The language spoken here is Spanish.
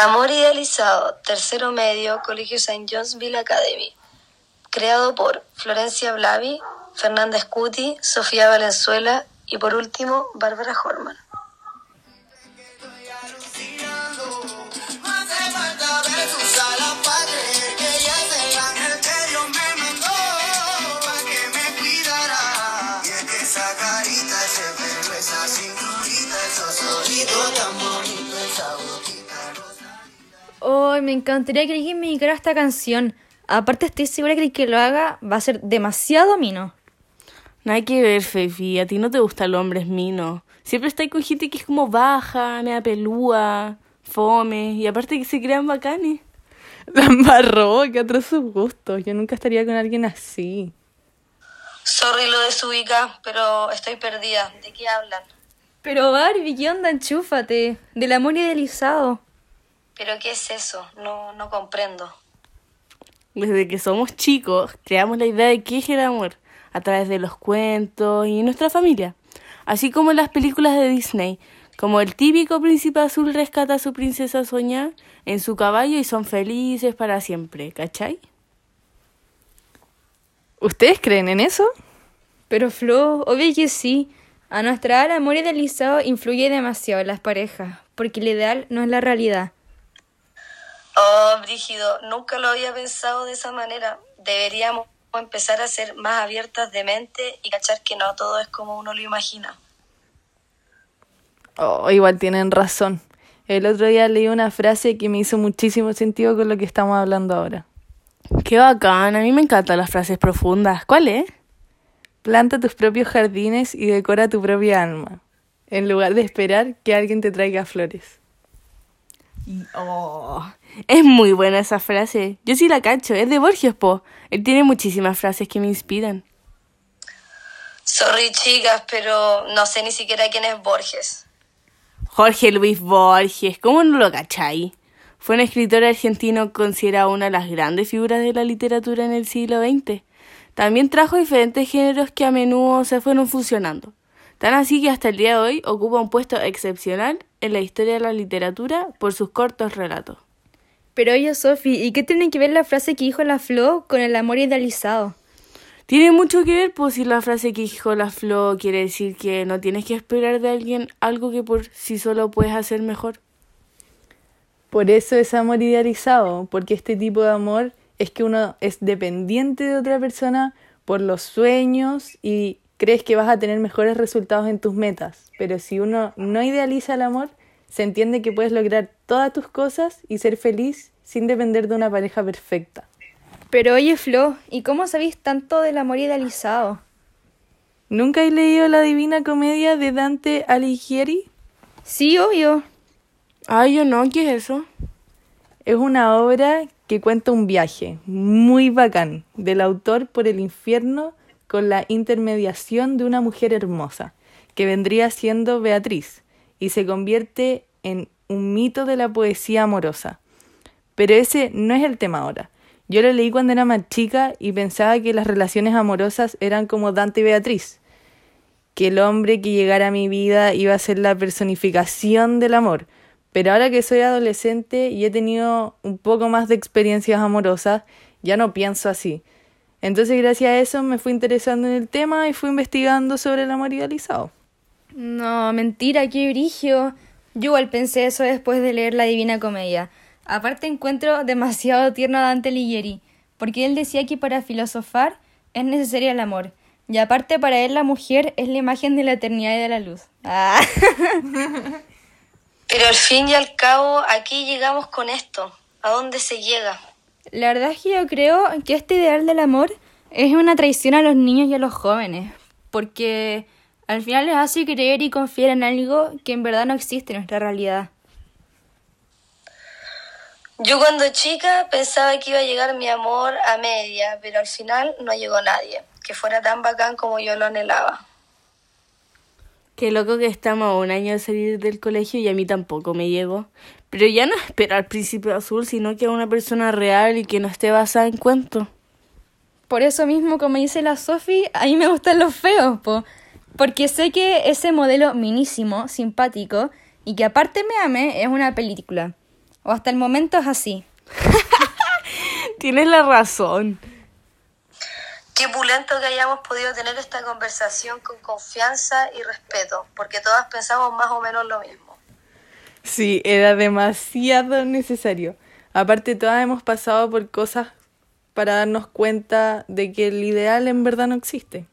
Amor Idealizado, tercero medio, Colegio St. Johnsville Academy. Creado por Florencia Blavi, Fernanda Scuti, Sofía Valenzuela y por último, Bárbara Horman. Oh, me encantaría que alguien me dedicara a esta canción. Aparte estoy segura que el que lo haga va a ser demasiado mino. Nada que ver, Fefi. A ti no te gusta el hombre mino. Siempre está con gente que es como baja, media pelúa, fome. Y aparte que se crean bacanes. La embarró, que otros sus gustos. Yo nunca estaría con alguien así. Sorry lo desubica, pero estoy perdida. ¿De qué hablan? Pero Barbie, ¿qué onda? Enchúfate. Del amor idealizado. ¿Pero qué es eso? No, no comprendo. Desde que somos chicos, creamos la idea de qué es el amor, a través de los cuentos y nuestra familia, así como en las películas de Disney, como el típico príncipe azul rescata a su princesa soñada en su caballo y son felices para siempre, ¿cachai? ¿Ustedes creen en eso? Pero Flo, obvio que sí. A nuestra edad el amor idealizado influye demasiado en las parejas, porque el ideal no es la realidad. Oh, Brígido, nunca lo había pensado de esa manera. Deberíamos empezar a ser más abiertas de mente y cachar que no todo es como uno lo imagina. Oh, igual tienen razón. El otro día leí una frase que me hizo muchísimo sentido con lo que estamos hablando ahora. Qué bacán, a mí me encantan las frases profundas. ¿Cuál es? Planta tus propios jardines y decora tu propia alma, en lugar de esperar que alguien te traiga flores. Oh, es muy buena esa frase. Yo sí la cacho, es de Borges, po. Él tiene muchísimas frases que me inspiran. Sorry, chicas, pero no sé ni siquiera quién es Borges. Jorge Luis Borges, ¿cómo no lo cachai? Fue un escritor argentino considerado una de las grandes figuras de la literatura en el siglo XX. También trajo diferentes géneros que a menudo se fueron fusionando. Tan así que hasta el día de hoy ocupa un puesto excepcional en la historia de la literatura por sus cortos relatos. Pero oye, Sofi, ¿y qué tiene que ver la frase que dijo la Flo con el amor idealizado? Tiene mucho que ver, pues si la frase que dijo la Flo quiere decir que no tienes que esperar de alguien algo que por sí solo puedes hacer mejor. Por eso es amor idealizado, porque este tipo de amor es que uno es dependiente de otra persona por los sueños y crees que vas a tener mejores resultados en tus metas. Pero si uno no idealiza el amor, se entiende que puedes lograr todas tus cosas y ser feliz sin depender de una pareja perfecta. Pero oye, Flo, ¿y cómo sabéis tanto del amor idealizado? ¿Nunca he leído la Divina Comedia de Dante Alighieri? Sí, obvio. Ay, yo no, ¿qué es eso? Es una obra que cuenta un viaje muy bacán del autor por el infierno con la intermediación de una mujer hermosa, que vendría siendo Beatriz, y se convierte en un mito de la poesía amorosa. Pero ese no es el tema ahora. Yo lo leí cuando era más chica y pensaba que las relaciones amorosas eran como Dante y Beatriz, que el hombre que llegara a mi vida iba a ser la personificación del amor. Pero ahora que soy adolescente y he tenido un poco más de experiencias amorosas, ya no pienso así. Entonces gracias a eso me fui interesando en el tema y fui investigando sobre el amor idealizado. No, mentira, qué brigio. Yo igual pensé eso después de leer La Divina Comedia. Aparte encuentro demasiado tierno a Dante Alighieri, porque él decía que para filosofar es necesario el amor. Y aparte para él la mujer es la imagen de la eternidad y de la luz. Ah. Pero al fin y al cabo, aquí llegamos con esto. ¿A dónde se llega? La verdad es que yo creo que este ideal del amor es una traición a los niños y a los jóvenes, porque al final les hace creer y confiar en algo que en verdad no existe en nuestra realidad. Yo cuando chica pensaba que iba a llegar mi amor a media, pero al final no llegó nadie, que fuera tan bacán como yo lo anhelaba. Qué loco que estamos a un año de salir del colegio y a mí tampoco me llegó. Pero ya no espero al príncipe azul, sino que a una persona real y que no esté basada en cuentos. Por eso mismo, como dice la Sofi, a mí me gustan los feos, po. Porque sé que ese modelo minísimo, simpático y que aparte me ame es una película. O hasta el momento es así. Tienes la razón. Que hayamos podido tener esta conversación con confianza y respeto, porque todas pensamos más o menos lo mismo. Sí, era demasiado necesario. Aparte, todas hemos pasado por cosas para darnos cuenta de que el ideal en verdad no existe.